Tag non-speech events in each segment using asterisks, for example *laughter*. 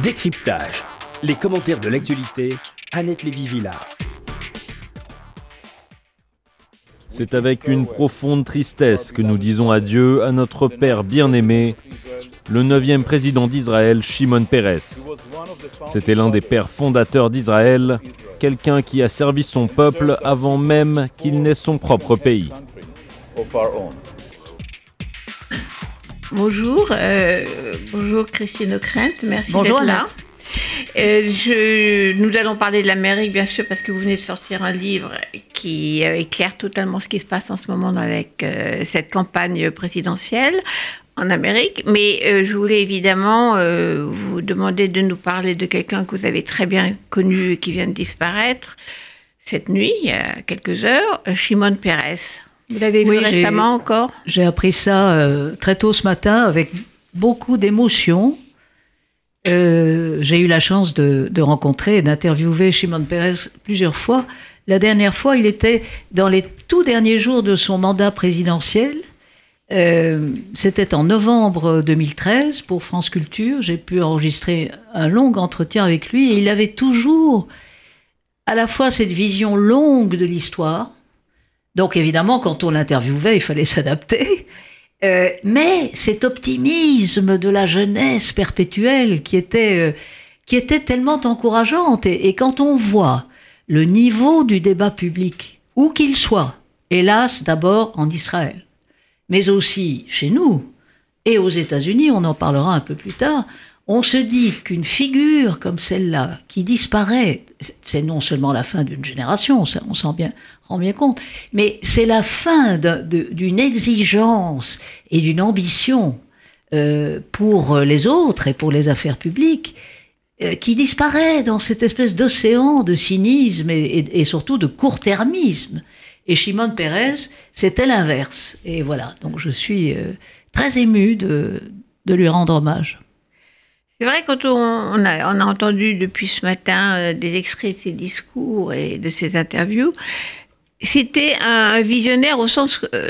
Décryptage. Les commentaires de l'actualité, Annette Lévy-Villard. C'est avec une profonde tristesse que nous disons adieu à notre père bien-aimé, le neuvième président d'Israël, Shimon Peres. C'était l'un des pères fondateurs d'Israël, quelqu'un qui a servi son peuple avant même qu'il n'ait son propre pays. Bonjour, euh, bonjour Christine Ockrent, merci d'être là. Euh, je, nous allons parler de l'Amérique, bien sûr, parce que vous venez de sortir un livre qui euh, éclaire totalement ce qui se passe en ce moment avec cette campagne présidentielle en Amérique. Mais je voulais évidemment vous demander de nous parler de quelqu'un que vous avez très bien connu et qui vient de disparaître cette nuit, il y a quelques heures, Shimon Peres. Vous l'avez vu récemment encore J'ai appris ça euh, très tôt ce matin avec beaucoup d'émotion. Euh, j'ai eu la chance de, rencontrer et d'interviewer Shimon Peres plusieurs fois. La dernière fois, il était dans les tout derniers jours de son mandat présidentiel. Euh, c'était en novembre 2013 pour France Culture. J'ai pu enregistrer un long entretien avec lui et il avait toujours à la fois cette vision longue de l'histoire, donc évidemment, quand on l'interviewait, il fallait *laughs* s'adapter. Euh, mais cet optimisme de la jeunesse perpétuelle qui était, euh, qui était tellement encourageante, et, quand on voit le niveau du débat public, où qu'il soit, hélas d'abord en Israël, mais aussi chez nous et aux États-Unis, on en parlera un peu plus tard, on se dit qu'une figure comme celle-là, qui disparaît, c'est non seulement la fin d'une génération, on s'en bien, rend bien compte, mais c'est la fin d'une exigence et d'une ambition euh, pour les autres et pour les affaires publiques euh, qui disparaît dans cette espèce d'océan de cynisme et, surtout de court-termisme. Et Shimon Peres, c'était l'inverse. Et voilà, donc je suis euh, très ému de lui rendre hommage. C'est vrai, quand on, a, entendu depuis ce matin euh, des extraits de ses discours et de ses interviews, c'était un visionnaire au sens, euh,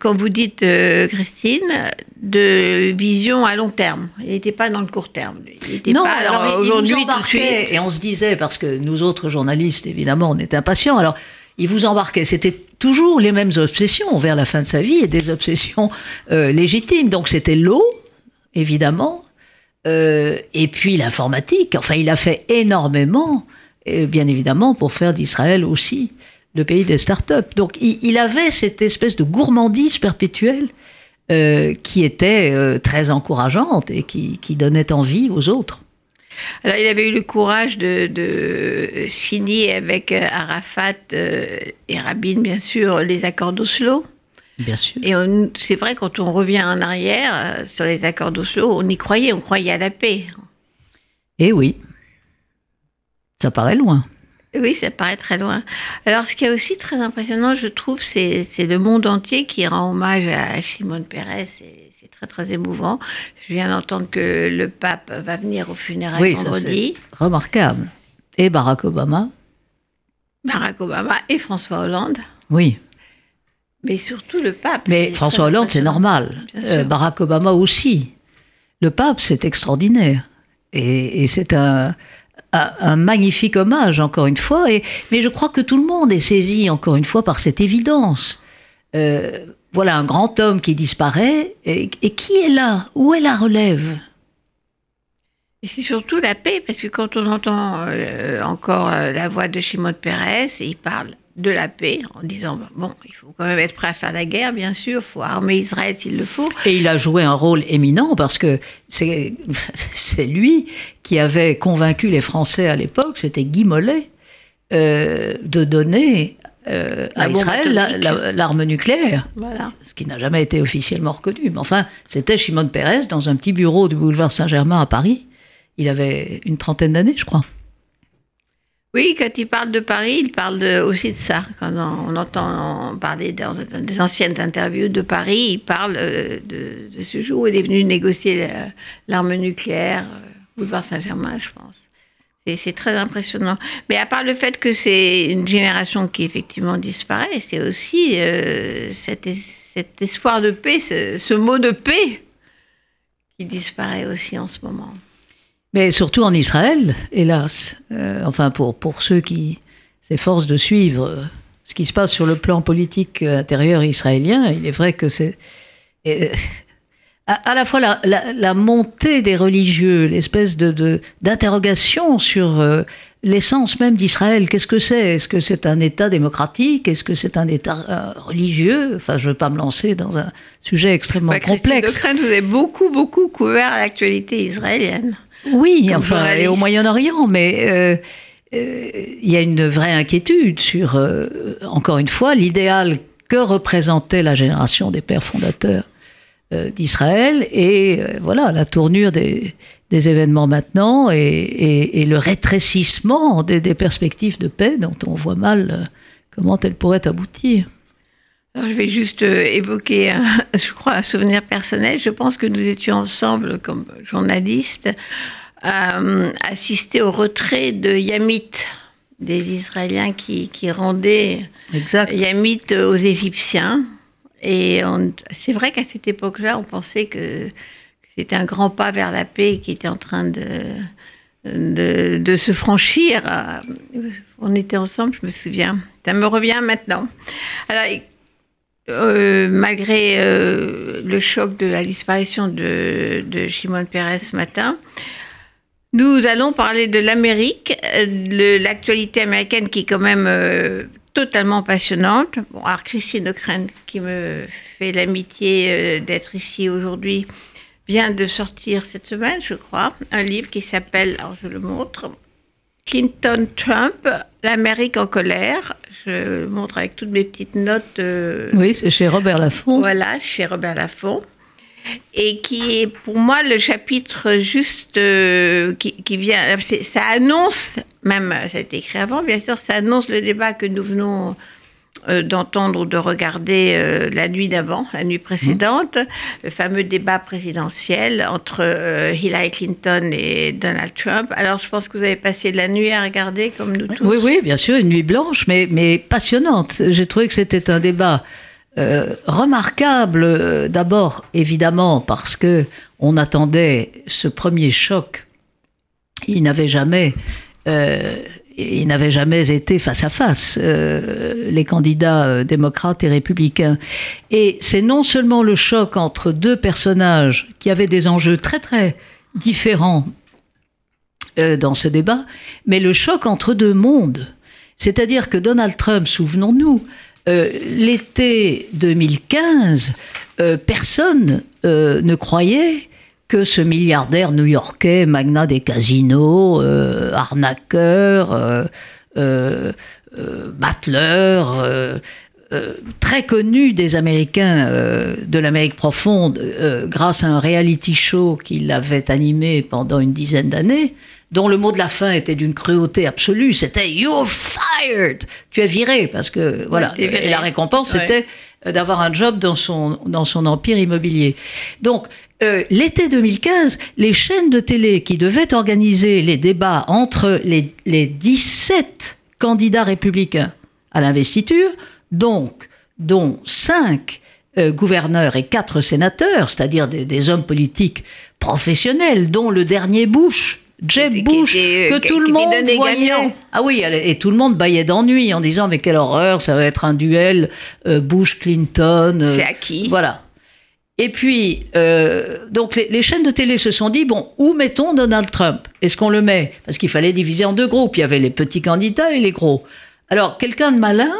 quand vous dites, euh, Christine, de vision à long terme. Il n'était pas dans le court terme. Il non, alors aujourd'hui, et on se disait, parce que nous autres journalistes, évidemment, on était impatients, alors il vous embarquait. C'était toujours les mêmes obsessions vers la fin de sa vie et des obsessions légitimes. Donc c'était l'eau, évidemment, euh, et puis l'informatique. Enfin, il a fait énormément, bien évidemment, pour faire d'Israël aussi le pays des startups. Donc, il, avait cette espèce de gourmandise perpétuelle euh, qui était euh, très encourageante et qui, donnait envie aux autres. Alors, il avait eu le courage de, de signer avec Arafat et Rabin, bien sûr, les accords d'Oslo. Bien sûr. Et c'est vrai, quand on revient en arrière euh, sur les accords d'Oslo, on y croyait, on croyait à la paix. Eh oui, ça paraît loin. Oui, ça paraît très loin. Alors, ce qui est aussi très impressionnant, je trouve, c'est le monde entier qui rend hommage à Shimon Peres. C'est très, très émouvant. Je viens d'entendre que le pape va venir au funérailles oui, vendredi. remarquable. Et Barack Obama? Barack Obama et François Hollande. Oui. Mais surtout le pape. Mais François Hollande, c'est normal. Euh, Barack Obama aussi. Le pape, c'est extraordinaire. Et, c'est un, un, magnifique hommage, encore une fois. Et, mais je crois que tout le monde est saisi, encore une fois, par cette évidence. Euh, voilà un grand homme qui disparaît. Et, qui est là? Où est la relève? Et c'est surtout la paix, parce que quand on entend euh, encore la voix de Shimon Peres, et il parle de la paix en disant bon, il faut quand même être prêt à faire la guerre, bien sûr, il faut armer Israël s'il le faut. Et il a joué un rôle éminent parce que *laughs* c'est lui qui avait convaincu les Français à l'époque, c'était Guy Mollet, euh, de donner euh, à Israël l'arme nucléaire. Voilà. Ce qui n'a jamais été officiellement reconnu. Mais enfin, c'était Shimon Peres dans un petit bureau du boulevard Saint-Germain à Paris. Il avait une trentaine d'années, je crois. Oui, quand il parle de Paris, il parle aussi de ça. Quand on, entend parler dans des anciennes interviews de Paris, il parle euh, de, ce jour où il est venu négocier l'arme nucléaire, euh, boulevard Saint-Germain, je pense. C'est très impressionnant. Mais à part le fait que c'est une génération qui effectivement disparaît, c'est aussi euh, cet, espoir de paix, ce, mot de paix qui disparaît aussi en ce moment. Mais surtout en Israël, hélas. Euh, enfin, pour, pour ceux qui s'efforcent de suivre ce qui se passe sur le plan politique intérieur israélien, il est vrai que c'est à, la fois la, montée des religieux, l'espèce de d'interrogation sur euh, l'essence même d'Israël. Qu'est-ce que c'est? Est-ce que c'est un État démocratique? Est-ce que c'est un État euh, religieux? Enfin, je ne veux pas me lancer dans un sujet extrêmement complexe. vous avez beaucoup, beaucoup couvert l'actualité israélienne. Oui, enfin, et au Moyen-Orient, mais euh, il y a une vraie inquiétude sur, encore une fois, l'idéal que représentait la génération des pères fondateurs euh, d'Israël et euh, voilà la tournure des, événements maintenant et, le rétrécissement des, perspectives de paix dont on voit mal euh, comment elles pourraient aboutir. Je vais juste évoquer, *laughs* je crois, un souvenir personnel. Je pense que nous étions ensemble comme journalistes à assister au retrait de Yamit, des Israéliens qui, qui rendaient Yamit aux Égyptiens. Et c'est vrai qu'à cette époque-là, on pensait que, c'était un grand pas vers la paix qui était en train de, de, se franchir. On était ensemble, je me souviens. Ça me revient maintenant. Alors, euh, malgré euh, le choc de la disparition de, de Shimon Peres ce matin, nous allons parler de l'Amérique, de l'actualité américaine qui est quand même euh, totalement passionnante. Bon, alors Christine Ockrent, qui me fait l'amitié euh, d'être ici aujourd'hui, vient de sortir cette semaine, je crois, un livre qui s'appelle, alors je le montre, Clinton Trump, l'Amérique en colère. Je montre avec toutes mes petites notes. Euh, oui, c'est chez Robert Laffont. Voilà, chez Robert Laffont et qui est pour moi le chapitre juste euh, qui, vient. Ça annonce, même ça a été écrit avant, bien sûr, ça annonce le débat que nous venons euh, d'entendre ou de regarder euh, la nuit d'avant, la nuit précédente, le fameux débat présidentiel entre Hillary Clinton et Donald Trump. Alors je pense que vous avez passé la nuit à regarder comme nous tous. Oui, oui, bien sûr, une nuit blanche, mais, mais passionnante. J'ai trouvé que c'était un débat euh, remarquable euh, d'abord évidemment parce que on attendait ce premier choc. Il n'avait jamais, euh, il n'avait jamais été face à face les candidats démocrates et républicains. Et c'est non seulement le choc entre deux personnages qui avaient des enjeux très très différents dans ce débat, mais le choc entre deux mondes. C'est-à-dire que Donald Trump, souvenons-nous, euh, l'été 2015, euh, personne euh, ne croyait que ce milliardaire new-yorkais, magnat des casinos, arnaqueur, battleur, très connu des Américains de l'Amérique profonde grâce à un reality show qu'il avait animé pendant une dizaine d'années, dont le mot de la fin était d'une cruauté absolue, c'était You're fired! Tu es viré, parce que voilà, et la récompense c'était euh, d'avoir un job dans son, dans son empire immobilier. Donc, euh, l'été 2015, les chaînes de télé qui devaient organiser les débats entre les, les 17 candidats républicains à l'investiture, donc, dont 5 euh, gouverneurs et 4 sénateurs, c'est-à-dire des, des hommes politiques professionnels, dont le dernier Bush, Jeb Bush, que tout le monde voyait. Ah oui, et tout le monde baillait d'ennui en disant mais quelle horreur, ça va être un duel euh, Bush-Clinton. Euh, C'est à qui Voilà. Et puis, euh, donc les, chaînes de télé se sont dit bon, où mettons Donald Trump? Est-ce qu'on le met? Parce qu'il fallait diviser en deux groupes. Il y avait les petits candidats et les gros. Alors, quelqu'un de malin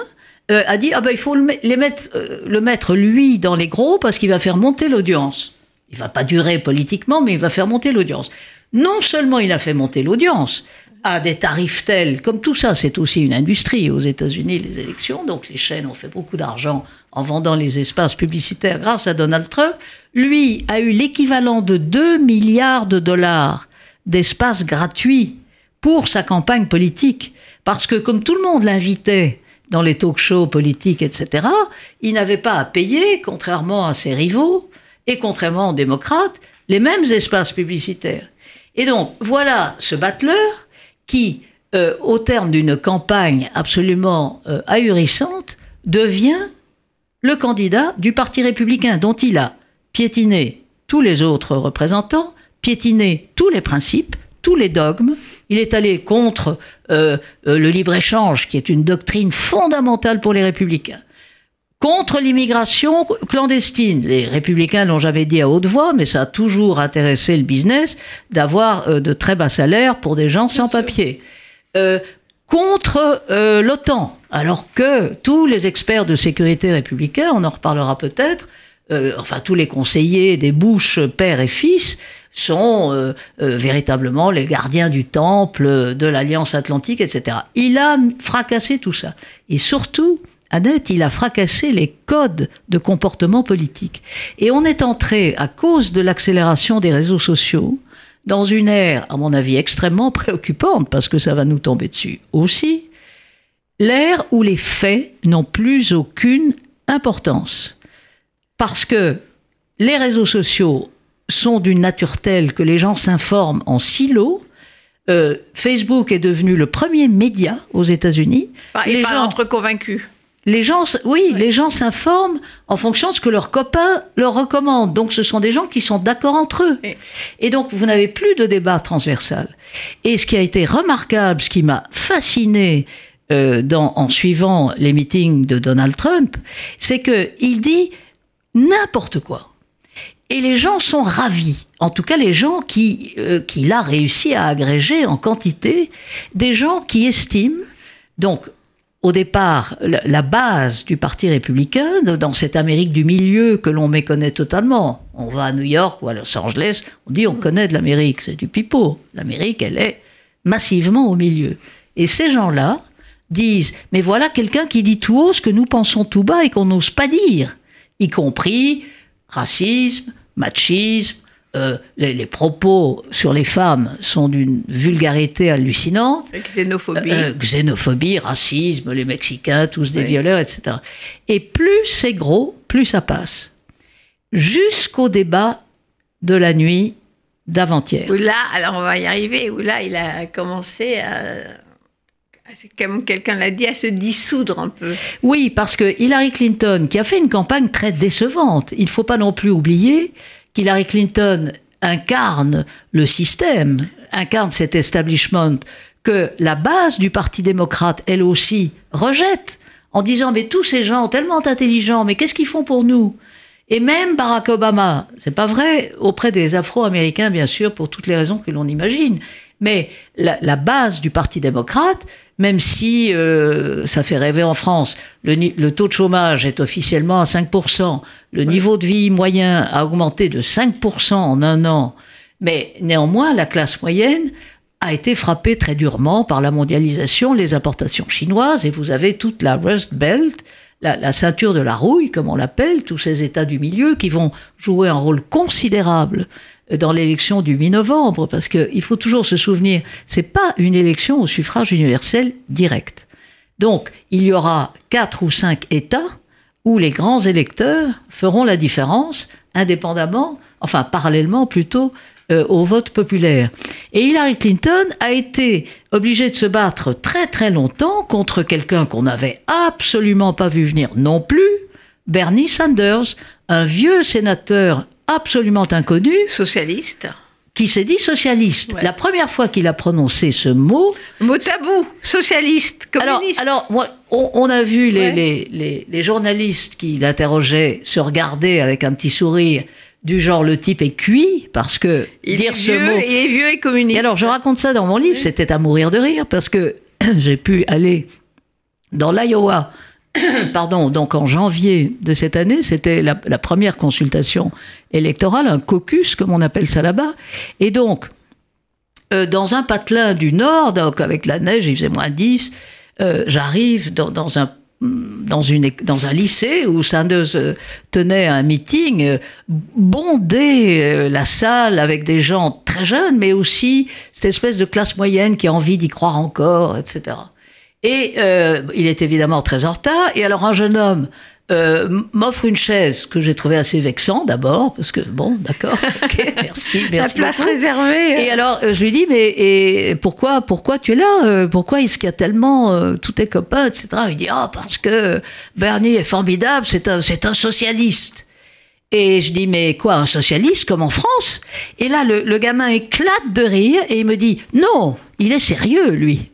a dit ah ben il faut le, les mettre, le mettre lui dans les gros parce qu'il va faire monter l'audience. Il va pas durer politiquement, mais il va faire monter l'audience non seulement il a fait monter l'audience à des tarifs tels, comme tout ça, c'est aussi une industrie aux États-Unis, les élections, donc les chaînes ont fait beaucoup d'argent en vendant les espaces publicitaires grâce à Donald Trump. Lui a eu l'équivalent de 2 milliards de dollars d'espace gratuits pour sa campagne politique, parce que comme tout le monde l'invitait dans les talk-shows politiques, etc., il n'avait pas à payer, contrairement à ses rivaux, et contrairement aux démocrates, les mêmes espaces publicitaires. Et donc, voilà ce battleur qui, euh, au terme d'une campagne absolument euh, ahurissante, devient le candidat du Parti républicain, dont il a piétiné tous les autres représentants, piétiné tous les principes, tous les dogmes. Il est allé contre euh, le libre-échange, qui est une doctrine fondamentale pour les républicains. Contre l'immigration clandestine. Les républicains l'ont jamais dit à haute voix, mais ça a toujours intéressé le business d'avoir euh, de très bas salaires pour des gens sans papier. contre l'OTAN, alors que tous les experts de sécurité républicains, on en reparlera peut-être, enfin tous les conseillers des Bush père et fils, sont euh, euh, véritablement les gardiens du temple, de l'Alliance Atlantique, etc. Il a fracassé tout ça. Et surtout, Annette, il a fracassé les codes de comportement politique. Et on est entré, à cause de l'accélération des réseaux sociaux, dans une ère, à mon avis, extrêmement préoccupante, parce que ça va nous tomber dessus aussi, l'ère où les faits n'ont plus aucune importance. Parce que les réseaux sociaux sont d'une nature telle que les gens s'informent en silo. Euh, Facebook est devenu le premier média aux États-Unis. les gens entre convaincus. Les gens, oui, les gens s'informent en fonction de ce que leurs copains leur recommandent. Donc, ce sont des gens qui sont d'accord entre eux. Et donc, vous n'avez plus de débat transversal. Et ce qui a été remarquable, ce qui m'a fasciné euh, dans, en suivant les meetings de Donald Trump, c'est que il dit n'importe quoi. Et les gens sont ravis. En tout cas, les gens qui euh, qu'il a réussi à agréger en quantité, des gens qui estiment, donc au départ, la base du Parti républicain, dans cette Amérique du milieu que l'on méconnaît totalement. On va à New York ou à Los Angeles, on dit on connaît de l'Amérique, c'est du pipeau. L'Amérique, elle est massivement au milieu. Et ces gens-là disent, mais voilà quelqu'un qui dit tout haut ce que nous pensons tout bas et qu'on n'ose pas dire, y compris racisme, machisme, euh, les, propos sur les femmes sont d'une vulgarité hallucinante. Xénophobie. Euh, xénophobie, racisme, les Mexicains, tous des violeurs, etc. Et plus c'est gros, plus ça passe. Jusqu'au débat de la nuit d'avant-hier. Là, alors on va y arriver, où là, il a commencé à comme quelqu'un l'a dit, à se dissoudre un peu. Oui, parce que Hillary Clinton, qui a fait une campagne très décevante, il ne faut pas non plus oublier qu'Hillary Clinton incarne le système, incarne cet establishment que la base du Parti démocrate, elle aussi, rejette, en disant mais tous ces gens tellement intelligents, mais qu'est-ce qu'ils font pour nous? Et même Barack Obama, c'est pas vrai auprès des Afro-Américains, bien sûr, pour toutes les raisons que l'on imagine. Mais la, base du Parti démocrate, même si euh, ça fait rêver en France, le, taux de chômage est officiellement à 5%, le niveau de vie moyen a augmenté de 5% en un an, mais néanmoins la classe moyenne a été frappée très durement par la mondialisation, les importations chinoises, et vous avez toute la Rust Belt, la, la ceinture de la rouille, comme on l'appelle, tous ces États du milieu qui vont jouer un rôle considérable dans l'élection du mi-novembre, parce qu'il faut toujours se souvenir, c'est pas une élection au suffrage universel direct. Donc, il y aura quatre ou cinq États où les grands électeurs feront la différence, indépendamment, enfin parallèlement plutôt, euh, au vote populaire. Et Hillary Clinton a été obligée de se battre très très longtemps contre quelqu'un qu'on n'avait absolument pas vu venir non plus, Bernie Sanders, un vieux sénateur absolument inconnu. Socialiste. Qui s'est dit socialiste. La première fois qu'il a prononcé ce mot. Mot tabou, socialiste, communiste. Alors, alors on, a vu les, les, les, journalistes qui l'interrogeaient se regarder avec un petit sourire du genre le type est cuit parce que dire ce mot. Il est vieux et communiste. Et alors je raconte ça dans mon livre, c'était à mourir de rire parce que *clears throat* j'ai pu aller dans l'Iowa *coughs* pardon, donc en janvier de cette année, c'était la, première consultation électorale, un caucus, comme on appelle ça là-bas. Et donc, euh, dans un patelin du Nord, donc avec la neige, il faisait moins 10, euh, j'arrive dans, un dans, dans un lycée où Sanders euh, tenait un meeting, bondé la salle avec des gens très jeunes, mais aussi cette espèce de classe moyenne qui a envie d'y croire encore, etc. Et euh, il est évidemment très en retard. Et alors un jeune homme euh, m'offre une chaise que j'ai trouvée assez vexant d'abord, parce que bon, d'accord, *laughs* ok, merci, merci. La place réservée. Et alors euh, je lui dis, mais et pourquoi, pourquoi tu es là Pourquoi est-ce qu'il y a tellement tous tes copains, etc. Il dit, ah, parce que Bernie est formidable, c'est un, c'est un socialiste. Et je dis, mais quoi, un socialiste comme en France? Et là, le, gamin éclate de rire et il me dit, non, il est sérieux, lui.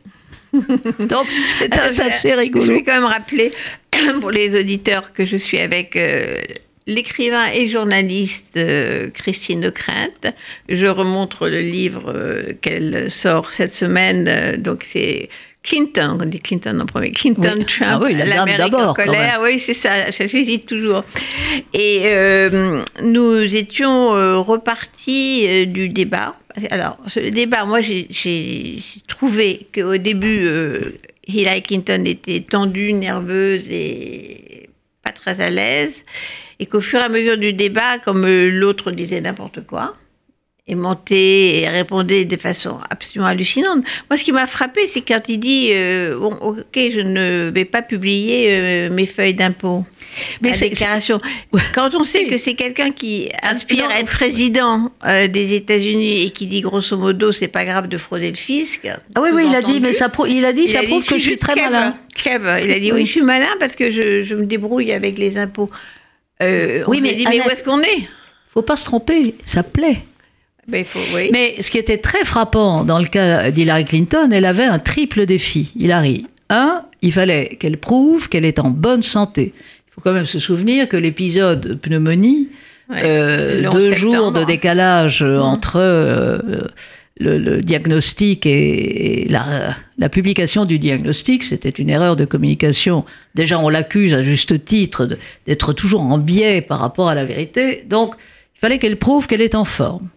*laughs* Donc, c'est assez rigolo. Je vais quand même rappeler *clears throat* pour les auditeurs que je suis avec euh, l'écrivain et journaliste euh, Christine de Crainte. Je remontre le livre euh, qu'elle sort cette semaine. donc, c'est Clinton, on dit Clinton en premier, Clinton, Trump, ah oui, l'Amérique en colère, oui c'est ça, j'hésite toujours. Et euh, nous étions euh, repartis euh, du débat. Alors, ce débat, moi j'ai trouvé qu'au début, Hillary Clinton était tendue, nerveuse et pas très à l'aise, et qu'au fur et à mesure du débat, comme l'autre disait n'importe quoi, et montait et répondait de façon absolument hallucinante. Moi, ce qui m'a frappé, c'est quand il dit euh, bon, ok, je ne vais pas publier euh, mes feuilles d'impôt, mais c'est déclaration. Quand on sait que c'est quelqu'un qui aspire à être président euh, des États-Unis et qui dit grosso modo, c'est pas grave de frauder le fisc. Ah oui, oui, il a dit, mais ça, il a dit, ça prouve que je suis très malin. Il a dit oui, je suis malin parce que je, je me débrouille avec les impôts. oui, mais, dit, mais où est-ce qu'on est? Faut pas se tromper, ça plaît. Mais, ce qui était très frappant dans le cas d'Hillary Clinton, elle avait un triple défi. Hillary, un, il fallait qu'elle prouve qu'elle est en bonne santé. Il faut quand même se souvenir que l'épisode pneumonie, euh, deux jours de décalage mmh. entre euh, le, diagnostic et, la, la, publication du diagnostic, c'était une erreur de communication. Déjà, on l'accuse à juste titre d'être toujours en biais par rapport à la vérité. Donc, il fallait qu'elle prouve qu'elle est en forme.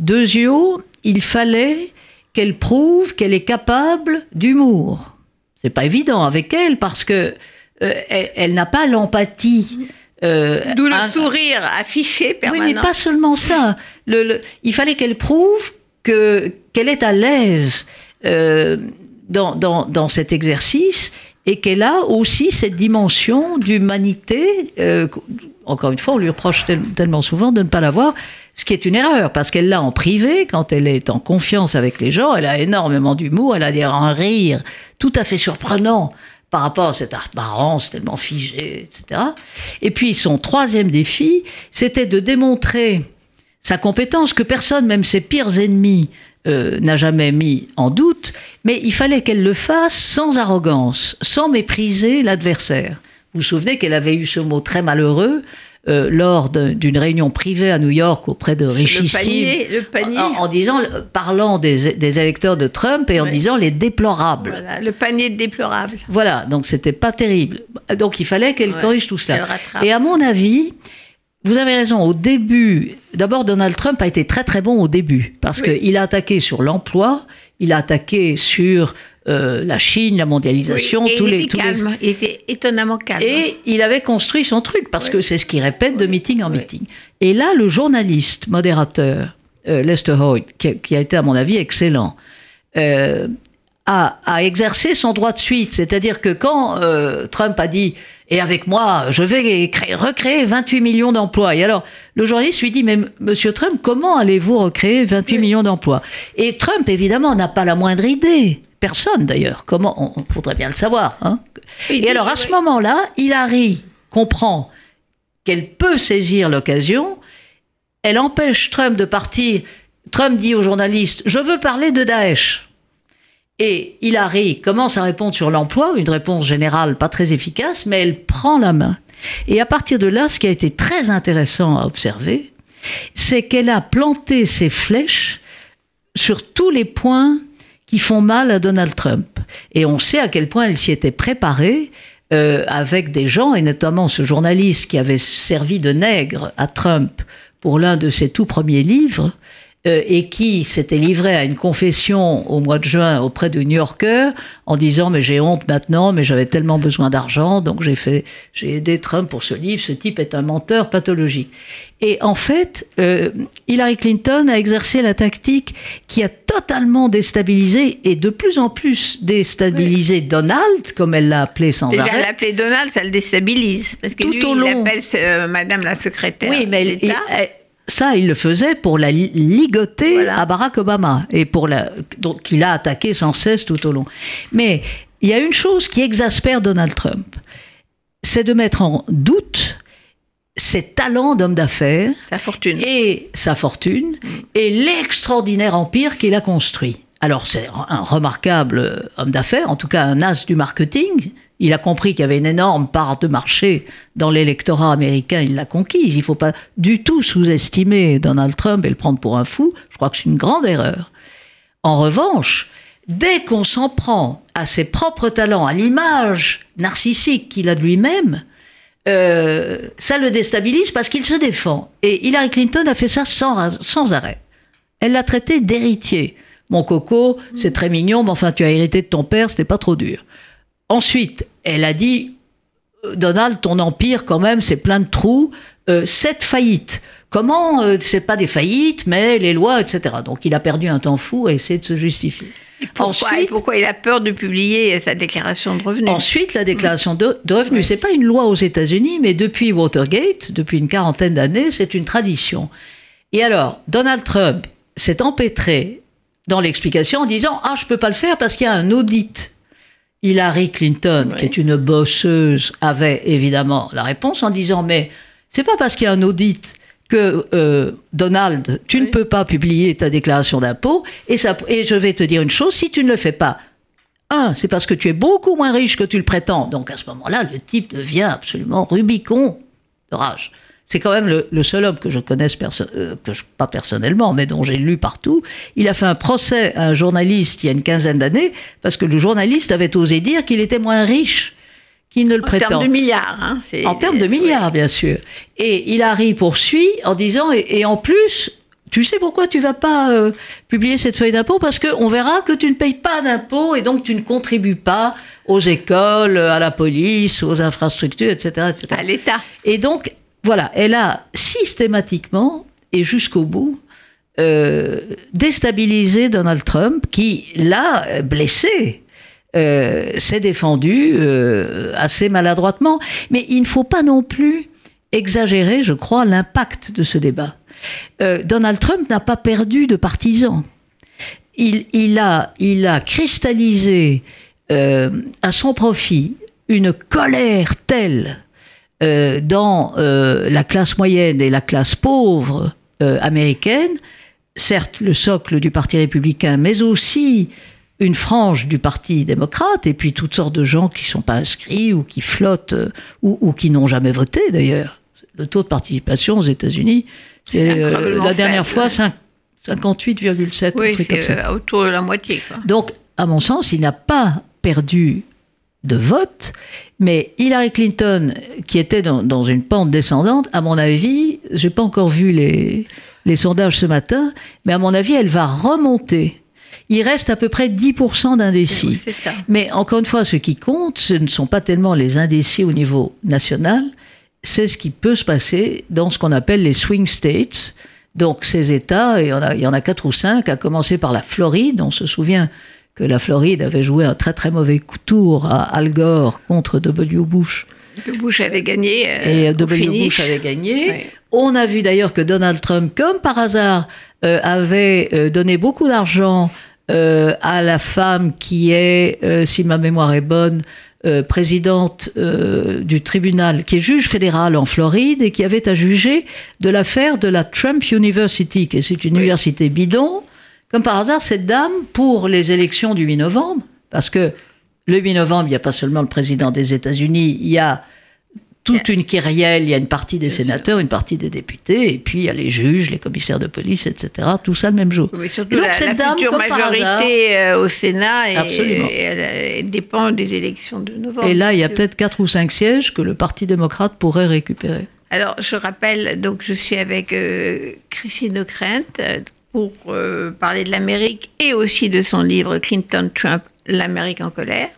Deuxièmement, il fallait qu'elle prouve qu'elle est capable d'humour. C'est pas évident avec elle parce que euh, elle, n'a pas l'empathie. Euh, D'où le sourire affiché permanent. Oui, mais pas seulement ça. il fallait qu'elle prouve que qu'elle est à l'aise euh, dans, dans, cet exercice et qu'elle a aussi cette dimension d'humanité. encore une fois, on lui reproche tellement souvent de ne pas l'avoir. Ce qui est une erreur, parce qu'elle l'a en privé, quand elle est en confiance avec les gens, elle a énormément d'humour, elle a un rire tout à fait surprenant par rapport à cette apparence tellement figée, etc. Et puis son troisième défi, c'était de démontrer sa compétence que personne, même ses pires ennemis, euh, n'a jamais mis en doute, mais il fallait qu'elle le fasse sans arrogance, sans mépriser l'adversaire. Vous vous souvenez qu'elle avait eu ce mot très malheureux euh, lors d'une réunion privée à New York auprès de richissimes, le panier, En, disant, parlant des, électeurs de Trump et en disant les déplorables. Voilà, le panier de déplorables. Voilà, donc c'était pas terrible. Donc il fallait qu'elle corrige tout ça. Et à mon avis, vous avez raison, au début, d'abord Donald Trump a été très très bon au début, parce qu'il a attaqué sur l'emploi, il a attaqué sur euh, la Chine, la mondialisation, tous il les, était calme, il était étonnamment calme. Et il avait construit son truc parce que c'est ce qu'il répète de meeting en meeting. Et là, le journaliste, modérateur, euh, Lester Hoyt, qui, a été à mon avis excellent, euh, a, a, exercé son droit de suite. C'est-à-dire que quand Trump a dit et avec moi, je vais créer, recréer 28 millions d'emplois. Et alors, le journaliste lui dit, mais monsieur Trump, comment allez-vous recréer 28 millions d'emplois? Et Trump, évidemment, n'a pas la moindre idée. Personne d'ailleurs. Comment on, faudrait bien le savoir. Hein. Et, alors à ce moment-là, Hillary comprend qu'elle peut saisir l'occasion. Elle empêche Trump de partir. Trump dit aux journalistes Je veux parler de Daesh. Et Hillary commence à répondre sur l'emploi, une réponse générale pas très efficace, mais elle prend la main. Et à partir de là, ce qui a été très intéressant à observer, c'est qu'elle a planté ses flèches sur tous les points qui font mal à Donald Trump. Et on sait à quel point elle s'y était préparée euh, avec des gens, et notamment ce journaliste qui avait servi de nègre à Trump pour l'un de ses tout premiers livres, euh, et qui s'était livré à une confession au mois de juin auprès de New Yorker en disant mais j'ai honte maintenant, mais j'avais tellement besoin d'argent, donc j'ai fait, j'ai aidé Trump pour ce livre. Ce type est un menteur pathologique. Et en fait, euh, Hillary Clinton a exercé la tactique qui a totalement déstabilisé et de plus en plus déstabilisé Donald, comme elle l'a appelé sans Déjà, arrêt. l'appeler Donald, ça le déstabilise. Parce que Tout lui, au long... il appelle euh, Madame la secrétaire. Oui, mais ça, il le faisait pour la ligoter à Barack Obama et pour la, donc qu'il a attaqué sans cesse tout au long. Mais il y a une chose qui exaspère Donald Trump, c'est de mettre en doute ses talents d'homme d'affaires. Sa fortune. Et sa fortune. Et l'extraordinaire empire qu'il a construit. Alors c'est un remarquable homme d'affaires, en tout cas un as du marketing. Il a compris qu'il y avait une énorme part de marché dans l'électorat américain, il l'a conquise. Il ne faut pas du tout sous-estimer Donald Trump et le prendre pour un fou. Je crois que c'est une grande erreur. En revanche, dès qu'on s'en prend à ses propres talents, à l'image narcissique qu'il a de lui-même, euh, ça le déstabilise parce qu'il se défend. Et Hillary Clinton a fait ça sans, sans arrêt. Elle l'a traité d'héritier. Mon coco, c'est très mignon, mais enfin, tu as hérité de ton père, c'était pas trop dur. Ensuite, elle a dit euh, Donald, ton empire, quand même, c'est plein de trous, euh, sept faillites. Comment euh, C'est pas des faillites, mais les lois, etc. Donc il a perdu un temps fou à essayer de se justifier. Pourquoi, ensuite, pourquoi il a peur de publier sa déclaration de revenus? Ensuite, la déclaration de, revenus, c'est pas une loi aux États-Unis, mais depuis Watergate, depuis une quarantaine d'années, c'est une tradition. Et alors, Donald Trump s'est empêtré dans l'explication en disant Ah, je peux pas le faire parce qu'il y a un audit. Hillary Clinton, qui est une bosseuse, avait évidemment la réponse en disant Mais c'est pas parce qu'il y a un audit que euh, Donald, tu ne peux pas publier ta déclaration d'impôt. Et, et je vais te dire une chose si tu ne le fais pas, un, c'est parce que tu es beaucoup moins riche que tu le prétends. Donc à ce moment-là, le type devient absolument Rubicon de rage c'est quand même le, seul homme que je connaisse, euh, que pas personnellement, mais dont j'ai lu partout. Il a fait un procès à un journaliste il y a une quinzaine d'années, parce que le journaliste avait osé dire qu'il était moins riche qu'il ne le prétend. En termes de milliards. Hein, en termes de milliards, bien sûr. Et Hilary poursuit en disant, et, en plus, tu sais pourquoi tu vas pas euh, publier cette feuille d'impôt? Parce qu'on verra que tu ne payes pas d'impôt et donc tu ne contribues pas aux écoles, à la police, aux infrastructures, etc. etc. À l'État. Et donc, voilà, elle a systématiquement et jusqu'au bout euh, déstabilisé Donald Trump, qui l'a blessé. Euh, s'est défendu euh, assez maladroitement. Mais il ne faut pas non plus exagérer, je crois, l'impact de ce débat. Donald Trump n'a pas perdu de partisans. Il, a, il a cristallisé à son profit une colère telle euh, dans euh, la classe moyenne et la classe pauvre euh, américaine, certes le socle du Parti républicain, mais aussi une frange du Parti démocrate, et puis toutes sortes de gens qui ne sont pas inscrits ou qui flottent ou, qui n'ont jamais voté d'ailleurs. Le taux de participation aux États-Unis, c'est la dernière fois 58,7, oui, c'est autour de la moitié. Donc, à mon sens, il n'a pas perdu de vote, mais Hillary Clinton, qui était dans, une pente descendante, à mon avis, j'ai pas encore vu les, les sondages ce matin, mais à mon avis, elle va remonter. Il reste à peu près 10% d'indécis. mais encore une fois, ce qui compte, ce ne sont pas tellement les indécis au niveau national, c'est ce qui peut se passer dans ce qu'on appelle les swing states. Donc ces États, et il y en a, il y en a quatre ou cinq, à commencer par la Floride, on se souvient que la Floride avait joué un très très mauvais tour à Al Gore contre W. Bush. Bush avait gagné. Euh, et W. Bush avait gagné. On a vu d'ailleurs que Donald Trump, comme par hasard, euh, avait euh, donné beaucoup d'argent à la femme qui est, si ma mémoire est bonne, présidente du tribunal, qui est juge fédéral en Floride et qui avait à juger de l'affaire de la Trump University, qui est une université bidon, comme par hasard, cette dame, pour les élections du 8 novembre, parce que le 8 novembre, il n'y a pas seulement le président des États-Unis, il y a toute une kyrielle, il y a une partie des sénateurs, une partie des députés, et puis il y a les juges, les commissaires de police, etc. Tout ça le même jour. Mais surtout donc, la, cette dame, future majorité euh, au Sénat, et, elle, dépend des élections de novembre. Et là, il y a peut-être quatre ou cinq sièges que le Parti démocrate pourrait récupérer. Alors, je rappelle, donc je suis avec euh, Christine Ockrent, pour euh, parler de l'Amérique et aussi de son livre Clinton Trump, l'Amérique en colère.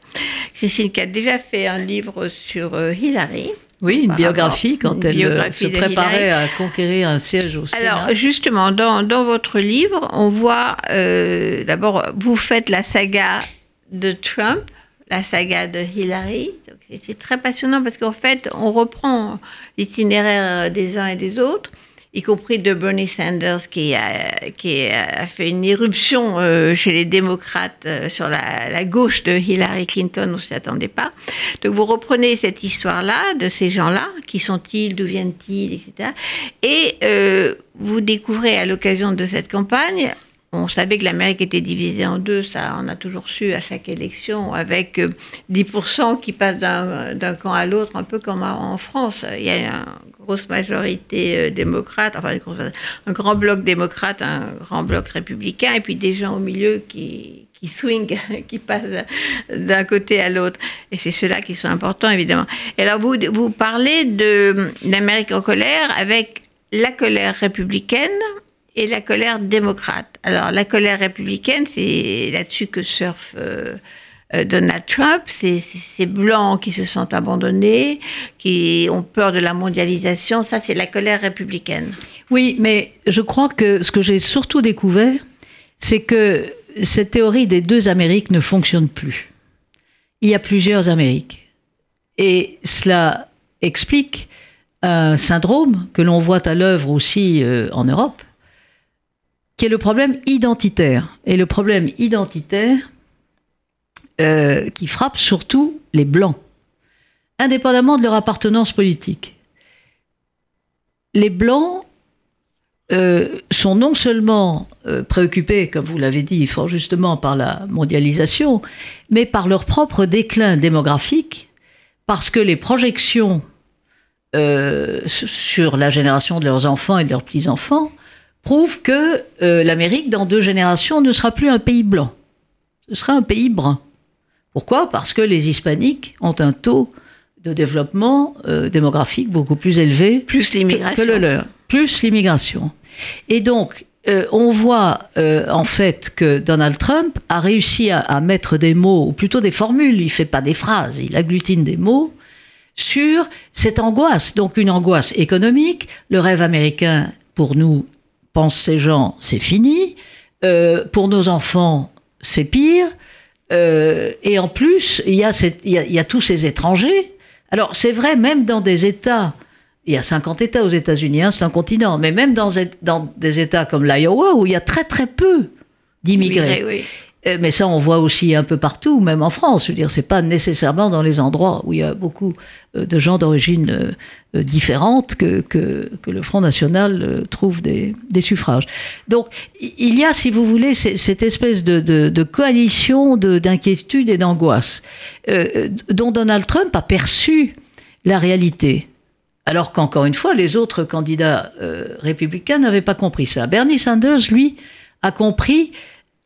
Christine qui a déjà fait un livre sur euh, Hillary. Oui, une biographie quand elle euh, se préparait à conquérir un siège au Sénat. Alors justement, dans, dans votre livre, on voit d'abord, vous faites la saga de Trump, la saga de Hillary. C'est très passionnant parce qu'en fait, on reprend l'itinéraire des uns et des autres. Y compris de Bernie Sanders qui a, qui a fait une éruption euh, chez les démocrates euh, sur la, gauche de Hillary Clinton, on ne s'y attendait pas. Donc vous reprenez cette histoire-là de ces gens-là, qui sont-ils, d'où viennent-ils, etc. Et euh, vous découvrez à l'occasion de cette campagne on savait que l'Amérique était divisée en deux, ça on a toujours su à chaque élection, avec 10% qui passent d'un camp à l'autre, un peu comme en France. Il y a une grosse majorité euh, démocrate, enfin un grand bloc démocrate, un grand bloc républicain, et puis des gens au milieu qui, qui swing, *laughs* qui passent d'un côté à l'autre. Et c'est ceux-là qui sont importants, évidemment. Et alors, vous, vous parlez de l'Amérique en colère avec la colère républicaine et la colère démocrate. Alors la colère républicaine, c'est là-dessus que surfe euh, euh, Donald Trump, c'est ces blancs qui se sentent abandonnés, qui ont peur de la mondialisation, ça c'est la colère républicaine. Oui, mais je crois que ce que j'ai surtout découvert, c'est que cette théorie des deux Amériques ne fonctionne plus. Il y a plusieurs Amériques. Et cela explique un syndrome que l'on voit à l'œuvre aussi euh, en Europe, qui est le problème identitaire. Et le problème identitaire euh, qui frappe surtout les Blancs, indépendamment de leur appartenance politique. Les Blancs euh, sont non seulement euh, préoccupés, comme vous l'avez dit fort justement, par la mondialisation, mais par leur propre déclin démographique, parce que les projections sur la génération de leurs enfants et de leurs petits-enfants prouve que euh, l'Amérique, dans deux générations, ne sera plus un pays blanc. Ce sera un pays brun. Pourquoi? Parce que les hispaniques ont un taux de développement euh, démographique beaucoup plus élevé plus l'immigration. Que, le leur. Plus l'immigration. Et donc, euh, on voit en fait que Donald Trump a réussi à, à, mettre des mots, ou plutôt des formules, il fait pas des phrases, il agglutine des mots, sur cette angoisse. Donc une angoisse économique, le rêve américain pour nous pensent ces gens, c'est fini. Euh, pour nos enfants, c'est pire. Euh, et en plus, il y, a tous ces étrangers. Alors, c'est vrai, même dans des États, il y a 50 États aux États-Unis, hein, c'est un continent, mais même dans, des États comme l'Iowa, où il y a très très peu d'immigrés. Oui. Euh, mais ça, on voit aussi un peu partout, même en France. Je veux dire, c'est pas nécessairement dans les endroits où il y a beaucoup euh, de gens d'origine euh, différente que, le Front National trouve des, suffrages. Donc, il y a, si vous voulez, cette espèce de coalition d'inquiétude et d'angoisse dont Donald Trump a perçu la réalité. Alors qu'encore une fois, les autres candidats républicains n'avaient pas compris ça. Bernie Sanders, lui, a compris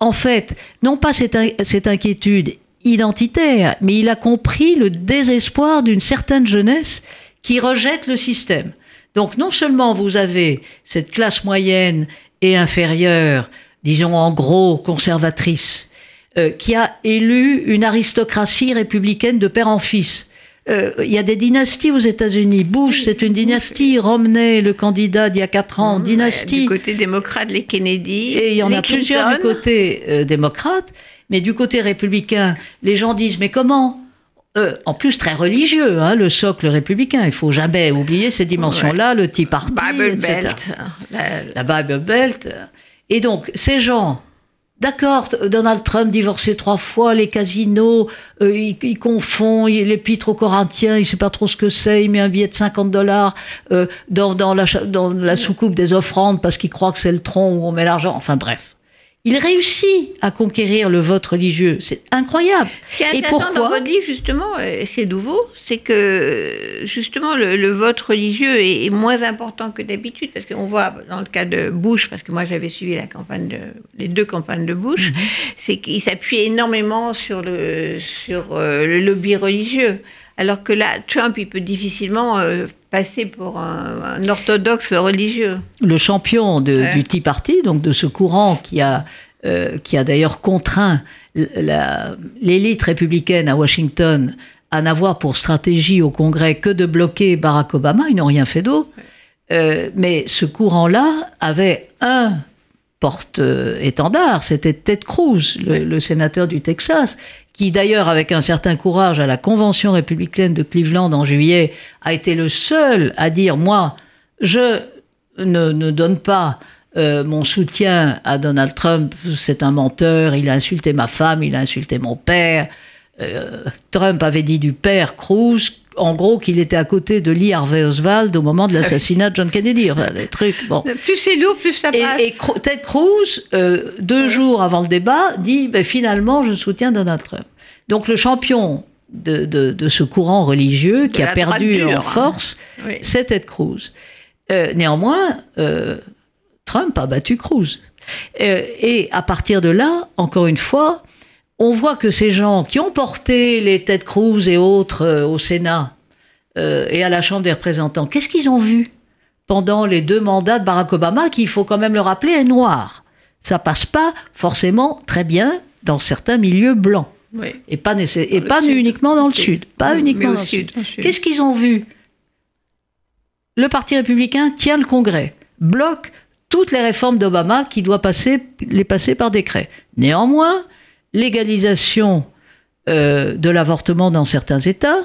en fait, non pas cette, inquiétude identitaire, mais il a compris le désespoir d'une certaine jeunesse qui rejette le système. Donc non seulement vous avez cette classe moyenne et inférieure, disons en gros conservatrice, euh, qui a élu une aristocratie républicaine de père en fils, euh, il y a des dynasties aux États-Unis. Bush, c'est une dynastie. Romney, le candidat d'il y a quatre ans, mmh, dynastie. Du côté démocrate, les Kennedy. Et il y en a plusieurs du côté euh, démocrate. Mais du côté républicain, les gens disent Mais comment? Euh, en plus très religieux, hein, le socle républicain. Il faut jamais oublier ces dimensions-là, le Tea Party, Bible etc. Belt. la Bible Belt. Et donc, ces gens D'accord, Donald Trump divorcé trois fois, les casinos, euh, il, confond l'épître aux Corinthiens, il sait pas trop ce que c'est, il met un billet de 50 dollars euh, dans, dans, la, dans la soucoupe des offrandes parce qu'il croit que c'est le tronc où on met l'argent. Enfin bref. Il réussit à conquérir le vote religieux. C'est incroyable. Ce qui est intéressant dans votre livre, justement, c'est nouveau, c'est que justement le, vote religieux est, moins important que d'habitude, parce qu'on voit dans le cas de Bush, parce que moi j'avais suivi la campagne de, les deux campagnes de Bush, mhm. c'est qu'il s'appuie énormément sur le, sur, euh, le lobby religieux. Alors que là, Trump, il peut difficilement euh, passer pour un, orthodoxe religieux. Le champion du Tea Party, donc de ce courant qui a, euh, qui a d'ailleurs contraint l'élite républicaine à Washington à n'avoir pour stratégie au Congrès que de bloquer Barack Obama, ils n'ont rien fait d'autre. Euh, mais ce courant-là avait un porte-étendard, c'était Ted Cruz, le, sénateur du Texas, qui d'ailleurs, avec un certain courage à la Convention républicaine de Cleveland en juillet, a été le seul à dire, moi, je ne, ne donne pas euh, mon soutien à Donald Trump, c'est un menteur, il a insulté ma femme, il a insulté mon père. Euh, Trump avait dit du père Cruz, en gros, qu'il était à côté de Lee Harvey Oswald au moment de l'assassinat de John Kennedy. Enfin, des trucs. Bon. *laughs* Plus c'est lourd, plus ça passe. Et, Ted Cruz, euh, deux jours avant le débat, dit ben, finalement, je soutiens Donald Trump. Donc le champion de, de, ce courant religieux qui a perdu en hein. force, c'est Ted Cruz. néanmoins, Trump a battu Cruz. Euh, et à partir de là, encore une fois, on voit que ces gens qui ont porté les têtes Cruz et autres euh, au Sénat euh, et à la Chambre des représentants, qu'est-ce qu'ils ont vu pendant les deux mandats de Barack Obama, qui, il faut quand même le rappeler, est noir? Ça passe pas forcément très bien dans certains milieux blancs. Et pas, et pas uniquement dans le Sud. Pas uniquement dans le Sud. Qu'est-ce qu'ils ont vu? Le Parti républicain tient le Congrès, bloque toutes les réformes d'Obama qui doit passer, les passer par décret. Néanmoins, légalisation euh, de l'avortement dans certains États.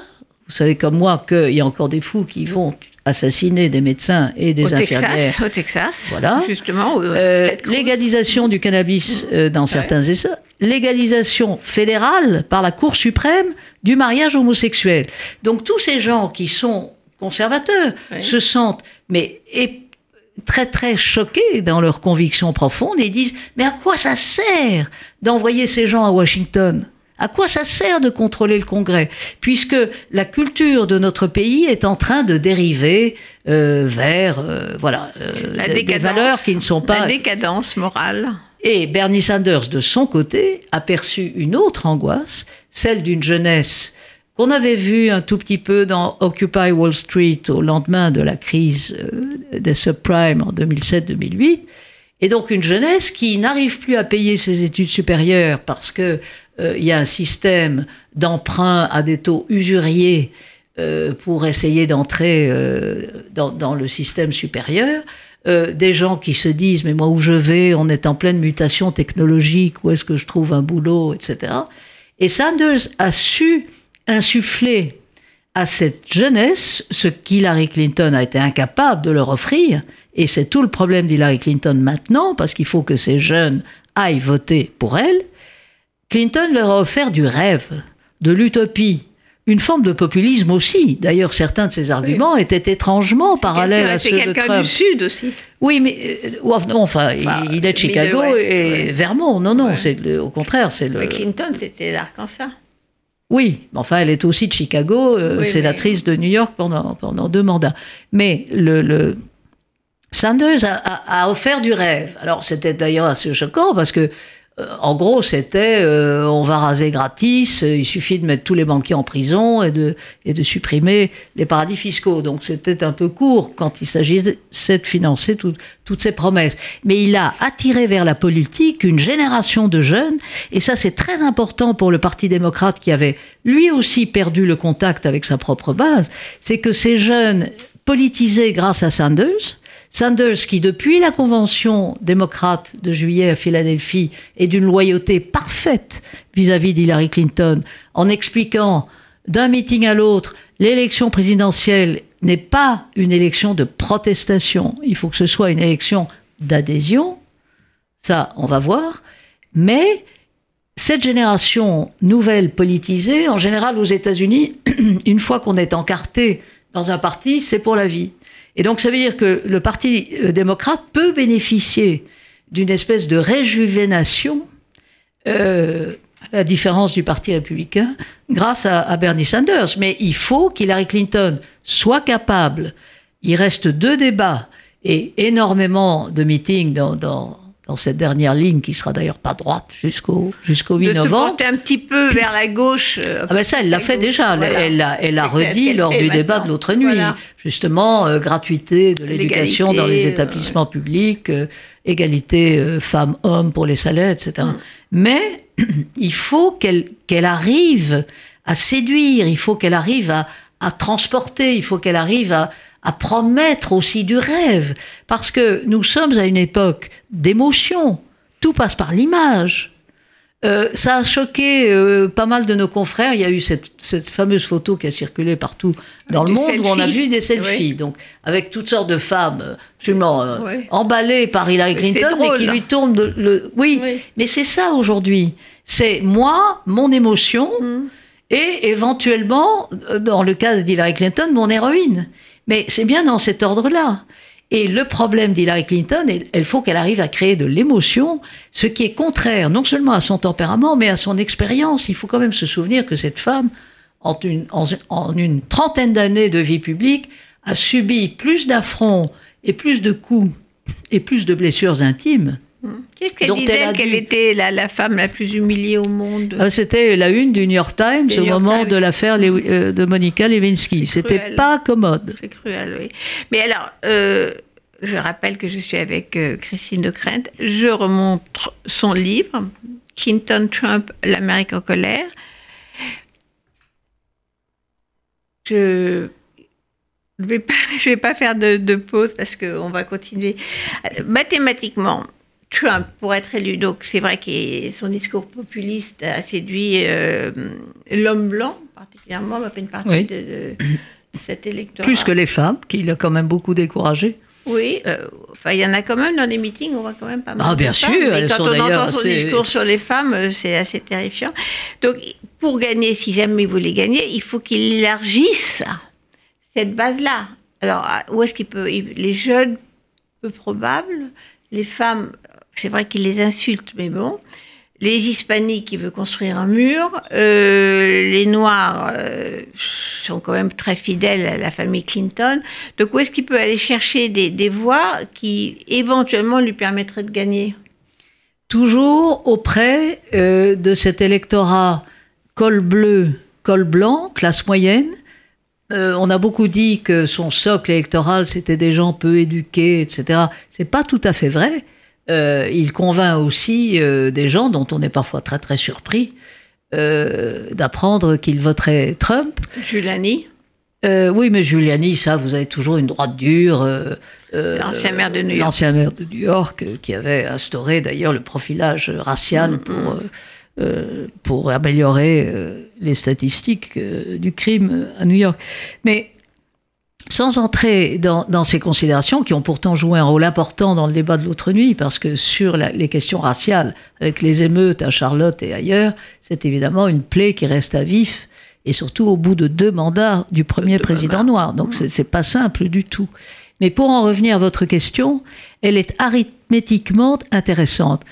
Vous savez comme moi qu'il y a encore des fous qui vont assassiner des médecins et des infirmières. au Texas, voilà. justement. Euh, légalisation du cannabis euh, dans certains États. Légalisation fédérale par la Cour suprême du mariage homosexuel. Donc tous ces gens qui sont conservateurs se sentent mais très très choqués dans leurs convictions profondes et disent mais à quoi ça sert d'envoyer ces gens à Washington à quoi ça sert de contrôler le Congrès Puisque la culture de notre pays est en train de dériver euh, vers euh, voilà, euh, des valeurs qui ne sont pas... La décadence morale. Et Bernie Sanders, de son côté, a perçu une autre angoisse, celle d'une jeunesse qu'on avait vu un tout petit peu dans Occupy Wall Street au lendemain de la crise des subprimes en 2007-2008. Et donc une jeunesse qui n'arrive plus à payer ses études supérieures parce que euh, il y a un système d'emprunt à des taux usuriers euh, pour essayer d'entrer dans, dans, le système supérieur. des gens qui se disent mais moi où je vais, on est en pleine mutation technologique, où est-ce que je trouve un boulot, etc. Et Sanders a su insuffler à cette jeunesse ce qu'Hillary Clinton a été incapable de leur offrir. Et c'est tout le problème d'Hillary Clinton maintenant, parce qu'il faut que ces jeunes aillent voter pour elle. Clinton leur a offert du rêve, de l'utopie, une forme de populisme aussi. D'ailleurs, certains de ses arguments étaient étrangement parallèles à ceux de Trump. du Sud aussi. Oui, mais euh, enfin, il, est de Chicago et Vermont. Non, non, c'est au contraire, c'est le. Clinton, c'était l'Arkansas. Oui, enfin, elle est aussi de Chicago, euh, sénatrice de New York pendant, pendant deux mandats. Mais le, Sanders a, offert du rêve. Alors, c'était d'ailleurs assez choquant parce que en gros, c'était euh, on va raser gratis, euh, il suffit de mettre tous les banquiers en prison et de, et de supprimer les paradis fiscaux. Donc c'était un peu court quand il s'agissait de financer toutes ces promesses. Mais il a attiré vers la politique une génération de jeunes, et ça c'est très important pour le Parti démocrate qui avait lui aussi perdu le contact avec sa propre base, c'est que ces jeunes politisés grâce à Sanders, Sanders, qui depuis la convention démocrate de juillet à Philadelphie est d'une loyauté parfaite vis-à-vis d'Hillary Clinton, en expliquant d'un meeting à l'autre, l'élection présidentielle n'est pas une élection de protestation, il faut que ce soit une élection d'adhésion, ça on va voir, mais cette génération nouvelle politisée, en général aux États-Unis, *clears throat* une fois qu'on est encarté dans un parti, c'est pour la vie. Et donc ça veut dire que le Parti euh, démocrate peut bénéficier d'une espèce de réjuvénation, euh, à la différence du Parti républicain, grâce à, Bernie Sanders. Mais il faut qu'Hillary Clinton soit capable, il reste deux débats et énormément de meetings dans dans cette dernière ligne qui sera d'ailleurs pas droite jusqu'au jusqu'au 8 novembre. De un petit peu vers la gauche. Euh, ah ben ça, elle l'a fait déjà. Elle l'a elle a redit lors du débat de l'autre nuit. Justement, euh, gratuité de l'éducation dans les euh, établissements publics, égalité femmes-hommes pour les salaires, etc. Hum. Mais *clears throat* il faut qu'elle qu'elle arrive à séduire, il faut qu'elle arrive à, à transporter, il faut qu'elle arrive à, à promettre aussi du rêve, parce que nous sommes à une époque d'émotion, tout passe par l'image. Euh, ça a choqué euh, pas mal de nos confrères. Il y a eu cette, fameuse photo qui a circulé partout dans le monde où on a vu des selfies, donc avec toutes sortes de femmes absolument emballées par Hillary Clinton et qui lui tournent le. Oui, mais c'est ça aujourd'hui. C'est moi, mon émotion. Mm. Et éventuellement, dans le cas d'Hillary Clinton, mon héroïne. Mais c'est bien dans cet ordre-là. Et le problème d'Hillary Clinton, il faut qu'elle arrive à créer de l'émotion, ce qui est contraire non seulement à son tempérament, mais à son expérience. Il faut quand même se souvenir que cette femme, en une, en une trentaine d'années de vie publique, a subi plus d'affronts et plus de coups et plus de blessures intimes Qu'est-ce qu'elle disait qu'elle était la, femme la plus humiliée au monde? Ah, C'était la une du New York Times au moment de l'affaire euh, de Monica Lewinsky. C'était pas commode. C'est cruel, oui. Mais alors, euh, je rappelle que je suis avec euh, Christine de Krent. Je remonte son livre, Clinton Trump, l'Amérique en colère. Je ne vais, pas, *laughs* je vais pas faire de, de pause parce qu'on va continuer. Mathématiquement, Trump pour être élu. Donc c'est vrai que son discours populiste a séduit euh, l'homme blanc, particulièrement, fait une partie de, cet électorat. Plus que les femmes, qui l'a quand même beaucoup découragé. Oui, euh, enfin, il y en a quand même dans les meetings, on voit quand même pas mal. Ah, bien sûr, Et quand on entend son discours sur les femmes, euh, c'est assez terrifiant. Donc, pour gagner, si jamais vous voulez gagner, il faut qu'il élargisse cette base-là. Alors, où est-ce qu'il peut Les jeunes, peu probable. Les femmes, c'est vrai qu'il les insulte, mais bon. Les hispaniques, il veut construire un mur. Euh, les noirs euh, sont quand même très fidèles à la famille Clinton. Donc où est-ce qu'il peut aller chercher des, voix qui éventuellement lui permettraient de gagner? Toujours auprès euh, de cet électorat col bleu, col blanc, classe moyenne. On a beaucoup dit que son socle électoral, c'était des gens peu éduqués, etc. C'est pas tout à fait vrai. Euh, il convainc aussi euh, des gens dont on est parfois très très surpris euh, d'apprendre qu'ils voteraient Trump. Giuliani Oui, mais Giuliani, ça, vous avez toujours une droite dure. l'ancien maire de New York. L'ancien maire de New York, qui avait instauré d'ailleurs le profilage racial mm, pour, mm. pour améliorer les statistiques du crime à New York. Mais sans entrer dans, ces considérations qui ont pourtant joué un rôle important dans le débat de l'autre nuit, parce que sur les questions raciales, avec les émeutes à Charlotte et ailleurs, c'est évidemment une plaie qui reste à vif, et surtout au bout de deux mandats du premier président noir. Donc c'est pas simple du tout. Mais pour en revenir à votre question, elle est arithmétiquement intéressante.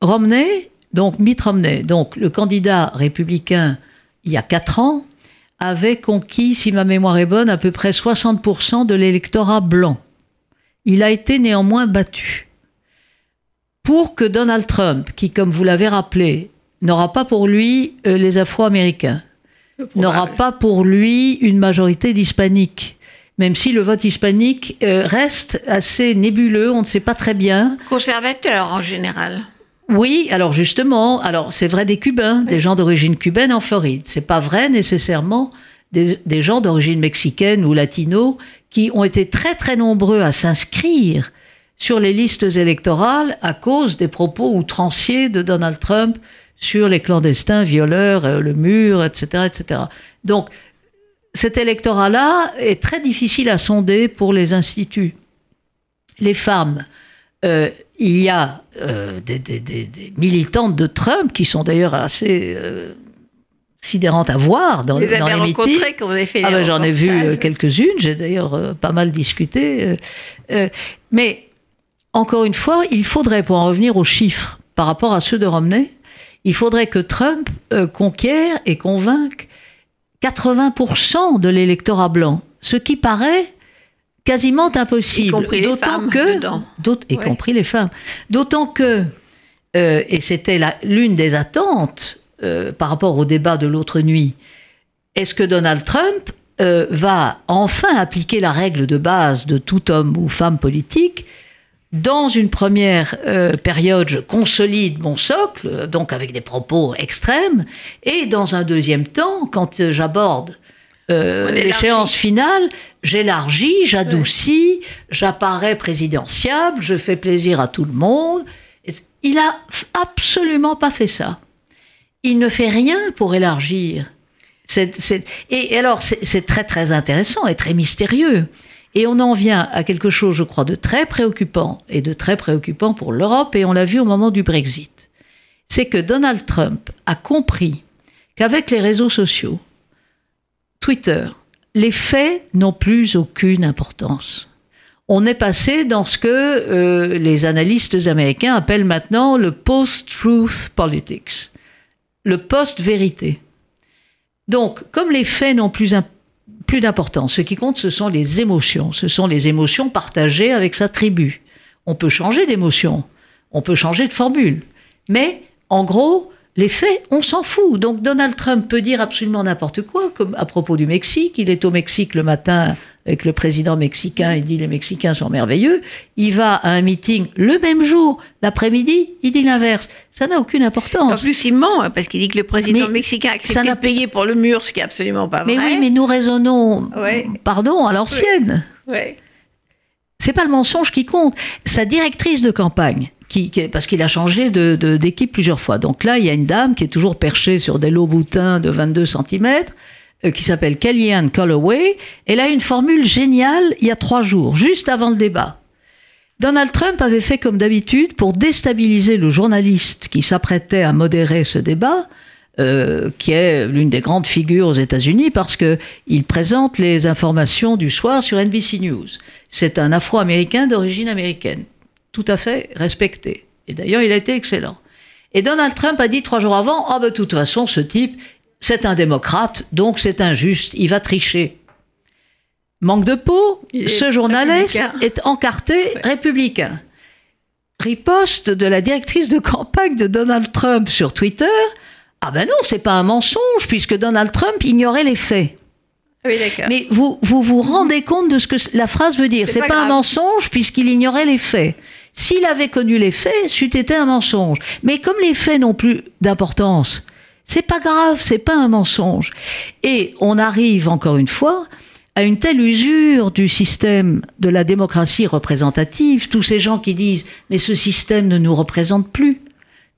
Romney, donc Mitt Romney, donc le candidat républicain il y a quatre ans, avait conquis, si ma mémoire est bonne, à peu près 60% de l'électorat blanc. Il a été néanmoins battu. Pour que Donald Trump, qui, comme vous l'avez rappelé, n'aura pas pour lui euh, les Afro-Américains, n'aura pas pour lui une majorité d'hispaniques, même si le vote hispanique euh, reste assez nébuleux, on ne sait pas très bien. Conservateur en général. Oui, alors justement, alors c'est vrai des Cubains, des gens d'origine cubaine en Floride. C'est pas vrai nécessairement des, gens d'origine mexicaine ou latino qui ont été très très nombreux à s'inscrire sur les listes électorales à cause des propos outranciers de Donald Trump sur les clandestins, violeurs, euh, le mur, etc., etc. Donc, cet électorat-là est très difficile à sonder pour les instituts. Les femmes, euh, il y a euh, des, militantes de Trump qui sont d'ailleurs assez euh, sidérantes à voir dans, les meetings. Quand vous avez fait ah ben, J'en ai vu quelques-unes, j'ai d'ailleurs pas mal discuté. mais encore une fois, il faudrait, pour en revenir aux chiffres par rapport à ceux de Romney, il faudrait que Trump conquiert et convainque 80% de l'électorat blanc, ce qui paraît quasiment impossible. D'autant que, y compris les femmes, d'autant que, euh, et c'était l'une des attentes euh, par rapport au débat de l'autre nuit, est-ce que Donald Trump euh, va enfin appliquer la règle de base de tout homme ou femme politique dans une première période, je consolide mon socle, donc avec des propos extrêmes, et dans un deuxième temps, quand j'aborde l'échéance finale, j'élargis, j'adoucis, j'apparais présidentiable, je fais plaisir à tout le monde. Il a absolument pas fait ça. il ne fait rien pour élargir. et, alors, c'est très très intéressant et très mystérieux. Et on en vient à quelque chose, je crois, de très préoccupant et de très préoccupant pour l'Europe, et on l'a vu au moment du Brexit. C'est que Donald Trump a compris qu'avec les réseaux sociaux, Twitter, les faits n'ont plus aucune importance. On est passé dans ce que euh, les analystes américains appellent maintenant le post-truth politics le post-vérité. Donc, comme les faits n'ont plus, plus d'importance, ce qui compte, ce sont les émotions. Ce sont les émotions partagées avec sa tribu. On peut changer d'émotion, on peut changer de formule. Mais, en gros, les faits, on s'en fout. Donc Donald Trump peut dire absolument n'importe quoi, comme à propos du Mexique. Il est au Mexique le matin avec le président mexicain, il dit les Mexicains sont merveilleux. Il va à un meeting le même jour, l'après-midi, il dit l'inverse. Ça n'a aucune importance. En plus, il ment, hein, parce qu'il dit que le président mexicain a accepté de payer pour le mur, ce qui est absolument pas vrai. Mais oui, mais nous raisonnons, pardon, à l'ancienne. Ouais. C'est pas le mensonge qui compte. Sa directrice de campagne, parce qu'il a changé d'équipe plusieurs fois. Donc là, il y a une dame qui est toujours perchée sur des lots boutins de 22 cm, euh, qui s'appelle Kellyanne Calloway. Elle a une formule géniale il y a trois jours, juste avant le débat. Donald Trump avait fait comme d'habitude pour déstabiliser le journaliste qui s'apprêtait à modérer ce débat. Euh, qui est l'une des grandes figures aux États-Unis parce qu'il présente les informations du soir sur NBC News. C'est un Afro-Américain d'origine américaine tout à fait respecté. Et d'ailleurs, il a été excellent. Et Donald Trump a dit trois jours avant, ah ben de toute façon, ce type, c'est un démocrate, donc c'est injuste, il va tricher. Manque de peau, ce journaliste est encarté républicain. Riposte de la directrice de campagne de Donald Trump sur Twitter. Ah ben non, c'est pas un mensonge, puisque Donald Trump ignorait les faits. Oui, Mais vous, vous vous rendez compte de ce que la phrase veut dire. C'est pas, pas un mensonge puisqu'il ignorait les faits. S'il avait connu les faits, c'eût été un mensonge. Mais comme les faits n'ont plus d'importance, c'est pas grave, c'est pas un mensonge. Et on arrive encore une fois à une telle usure du système de la démocratie représentative, tous ces gens qui disent mais ce système ne nous représente plus,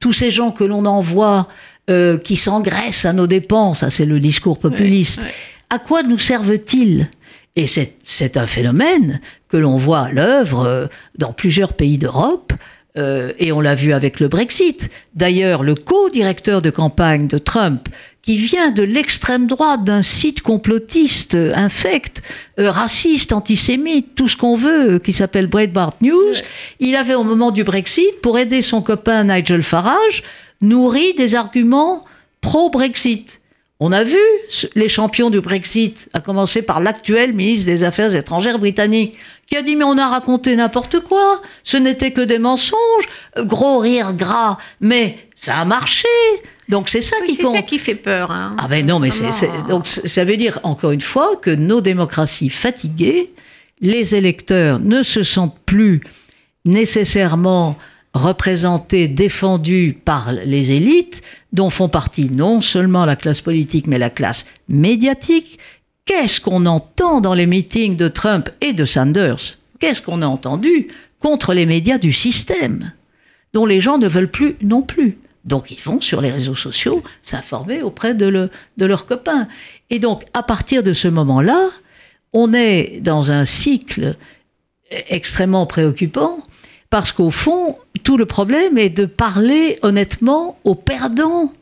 tous ces gens que l'on envoie euh, qui s'engraissent à nos dépenses, ça c'est le discours populiste. À quoi nous servent-ils? Et c'est un phénomène que l'on voit à l'œuvre euh, dans plusieurs pays d'Europe, euh, et on l'a vu avec le Brexit. D'ailleurs, le co-directeur de campagne de Trump, qui vient de l'extrême droite d'un site complotiste, infect, euh, raciste, antisémite, tout ce qu'on veut, qui s'appelle Breitbart News, il avait au moment du Brexit, pour aider son copain Nigel Farage, nourri des arguments pro-Brexit. On a vu les champions du Brexit, à commencer par l'actuel ministre des Affaires étrangères britannique, qui a dit mais on a raconté n'importe quoi, ce n'était que des mensonges, gros rire gras, mais ça a marché. Donc c'est ça qui compte. C'est ça qui fait peur. Hein. Ah ben non, mais c'est, donc ça veut dire encore une fois que nos démocraties fatiguées, les électeurs ne se sentent plus nécessairement représentés, défendus par les élites, dont font partie non seulement la classe politique, mais la classe médiatique. Qu'est-ce qu'on entend dans les meetings de Trump et de Sanders? Qu'est-ce qu'on a entendu contre les médias du système, dont les gens ne veulent plus non plus? Donc ils vont sur les réseaux sociaux s'informer auprès de, leurs copains. Et donc à partir de ce moment-là, on est dans un cycle extrêmement préoccupant parce qu'au fond, tout le problème est de parler honnêtement aux perdants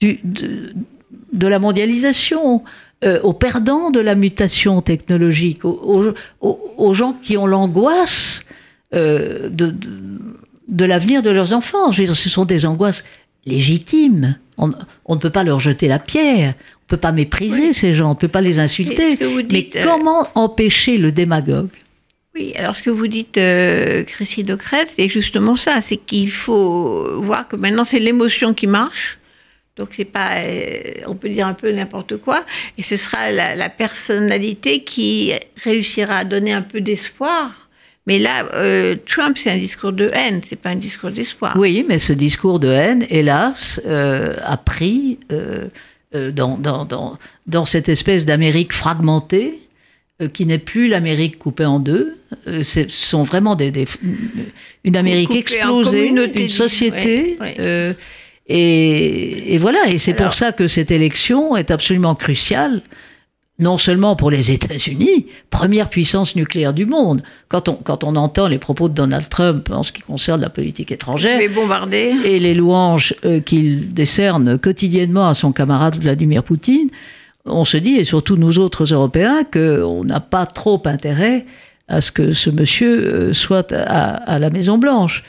du, de, la mondialisation, euh, aux perdants de la mutation technologique, aux, gens qui ont l'angoisse euh, de, de, l'avenir de leurs enfants. Je veux dire, ce sont des angoisses légitimes. On, ne peut pas leur jeter la pierre. On ne peut pas mépriser ces gens, on ne peut pas les insulter. Mais euh, comment empêcher le démagogue oui, alors ce que vous dites, euh, Docret, c'est justement ça, c'est qu'il faut voir que maintenant c'est l'émotion qui marche. Donc c'est pas, euh, on peut dire un peu n'importe quoi, et ce sera la, personnalité qui réussira à donner un peu d'espoir. Mais là, euh, Trump, c'est un discours de haine, c'est pas un discours d'espoir. Oui, mais ce discours de haine, hélas, a pris dans, dans, dans, dans, cette espèce d'Amérique fragmentée euh, qui n'est plus l'Amérique coupée en deux. Euh, ce sont vraiment des, une Amérique explosée, une société. Euh, Et, voilà, et c'est pour ça que cette élection est absolument cruciale, non seulement pour les États-Unis, première puissance nucléaire du monde. Quand on, quand on entend les propos de Donald Trump en ce qui concerne la politique étrangère, et les louanges euh, qu'il décerne quotidiennement à son camarade Vladimir Poutine, on se dit, et surtout nous autres Européens, qu'on n'a pas trop intérêt à ce que ce monsieur euh, soit à la Maison-Blanche.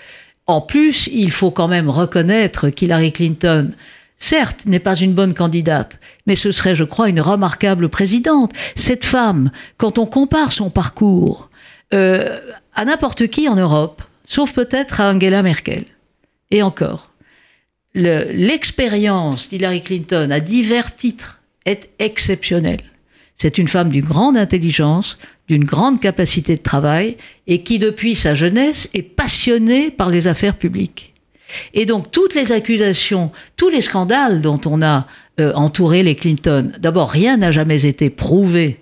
En plus, il faut quand même reconnaître qu'Hillary Clinton, certes, n'est pas une bonne candidate, mais ce serait, je crois, une remarquable présidente. Cette femme, quand on compare son parcours euh, à n'importe qui en Europe, sauf peut-être à Angela Merkel, et encore, l'expérience d'Hillary Clinton à divers titres est exceptionnelle. C'est une femme d'une grande intelligence, d'une grande capacité de travail et qui, depuis sa jeunesse, est passionnée par les affaires publiques. Et donc, toutes les accusations, tous les scandales dont on a euh, entouré les Clinton, d'abord, rien n'a jamais été prouvé.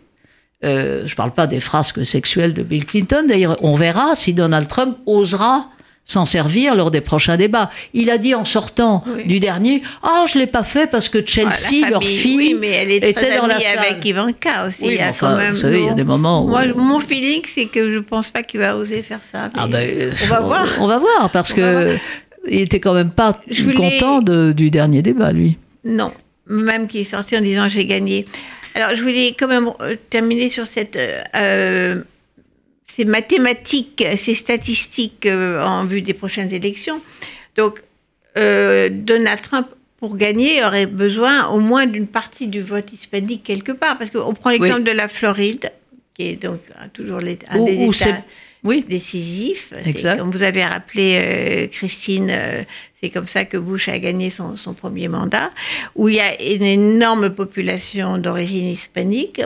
Euh, je ne parle pas des frasques sexuelles de Bill Clinton. D'ailleurs, on verra si Donald Trump osera s'en servir lors des prochains débats. Il a dit en sortant du dernier Ah, je ne l'ai pas fait parce que Chelsea, leur fille, mais elle est était dans la salle. avec Ivanka aussi. il y a quand même, vous savez, il y a des moments où... Moi, mon feeling, c'est que je ne pense pas qu'il va oser faire ça. Ah ben, on va voir. On va voir, parce que il était quand même pas content du dernier débat, lui. Non, même qui est sorti en disant j'ai gagné. Alors, je voulais quand même euh, terminer sur cette euh, euh, ces mathématiques, ces statistiques euh, en vue des prochaines élections. Donc, euh, Donald Trump, pour gagner, aurait besoin au moins d'une partie du vote hispanique quelque part. Parce qu'on prend l'exemple de la Floride, qui est donc toujours un des États oui. décisif. Comme vous avez rappelé, euh, Christine, euh, c'est comme ça que Bush a gagné son, premier mandat, où il y a une énorme population d'origine hispanique.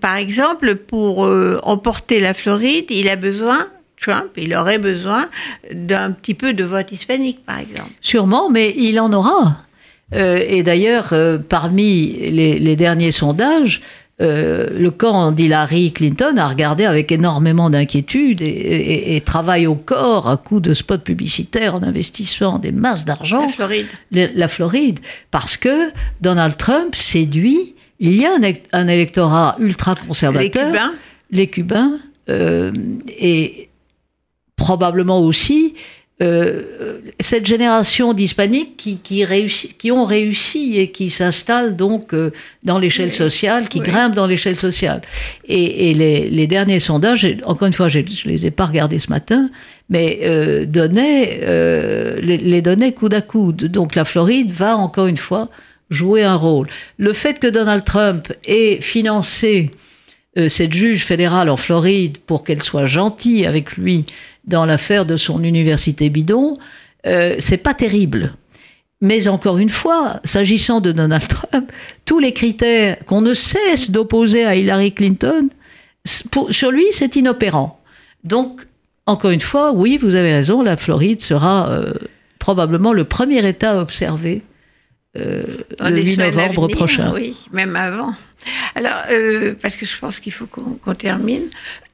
Par exemple, pour euh, emporter la Floride, il a besoin Trump, il aurait besoin d'un petit peu de vote hispanique, par exemple. Sûrement, mais il en aura. et d'ailleurs, parmi les, derniers sondages, euh, le camp d'Hillary Clinton a regardé avec énormément d'inquiétude et, travaille au corps à coup de spots publicitaires en investissant des masses d'argent. La Floride. la Floride. Parce que Donald Trump séduit. Il y a un, électorat ultra conservateur. Les Cubains. Les Cubains. Euh, et probablement aussi euh, cette génération d'hispaniques qui, qui, ont réussi et qui s'installent donc euh, dans l'échelle sociale, qui grimpent dans l'échelle sociale. Et, les, derniers sondages, encore une fois, je ne les ai pas regardés ce matin, mais euh, donnaient, les, les donnaient coude à coude. Donc la Floride va encore une fois jouer un rôle. Le fait que Donald Trump ait financé cette juge fédérale en Floride pour qu'elle soit gentille avec lui, dans l'affaire de son université bidon, euh, c'est pas terrible. Mais encore une fois, s'agissant de Donald Trump, tous les critères qu'on ne cesse d'opposer à Hillary Clinton, sur lui, c'est inopérant. Donc, encore une fois, oui, vous avez raison, la Floride sera euh, probablement le premier État à observer euh, le 8 novembre prochain. Oui, même avant. Alors, euh, parce que je pense qu'il faut qu'on termine,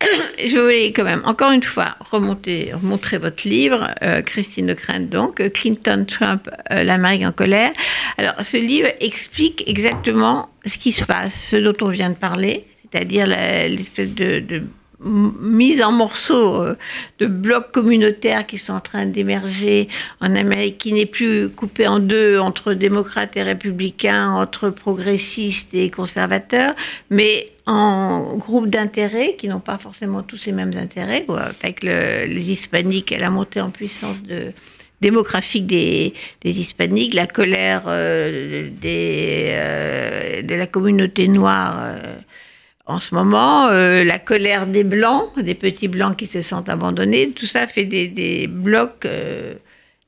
*coughs* je voulais quand même, encore une fois, remonter, remontrer votre livre, euh, Christine de donc, Clinton, Trump, l'Amérique en colère. Alors, ce livre explique exactement ce qui se passe, ce dont on vient de parler, c'est-à-dire l'espèce de mise en morceaux euh, de blocs communautaires qui sont en train d'émerger en Amérique, qui n'est plus coupé en deux entre démocrates et républicains, entre progressistes et conservateurs, mais en groupes d'intérêts qui n'ont pas forcément tous ces mêmes intérêts, avec les hispaniques et la montée en puissance de, démographique des, hispaniques, la colère euh, des, euh, de la communauté noire en ce moment, euh, la colère des blancs, des petits blancs qui se sentent abandonnés, tout ça fait des, blocs euh,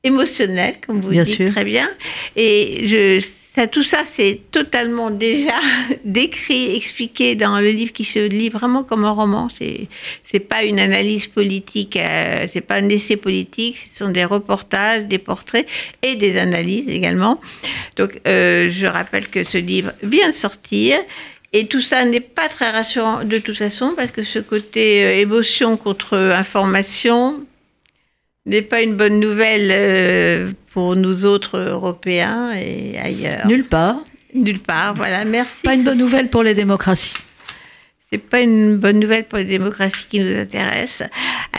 émotionnels, comme vous dites très bien. Et je, ça, tout ça, c'est totalement déjà *laughs* décrit, expliqué dans le livre qui se lit vraiment comme un roman. C'est c'est pas une analyse politique, euh, c'est pas un essai politique. Ce sont des reportages, des portraits et des analyses également. Donc, je rappelle que ce livre vient de sortir. Et tout ça n'est pas très rassurant de toute façon, parce que ce côté euh, émotion contre information, n'est pas une bonne nouvelle euh, pour nous autres Européens et ailleurs. Nulle part. Nulle part, voilà, merci. Pas une bonne nouvelle pour les démocraties. C'est pas une bonne nouvelle pour les démocraties qui nous intéressent.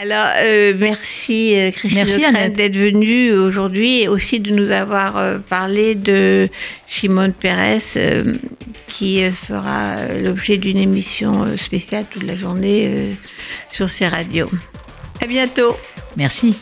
Alors, euh, merci euh, Christine d'être venue aujourd'hui et aussi de nous avoir parlé de Shimon Peres qui fera l'objet d'une émission spéciale toute la journée sur ces radios. À bientôt. Merci.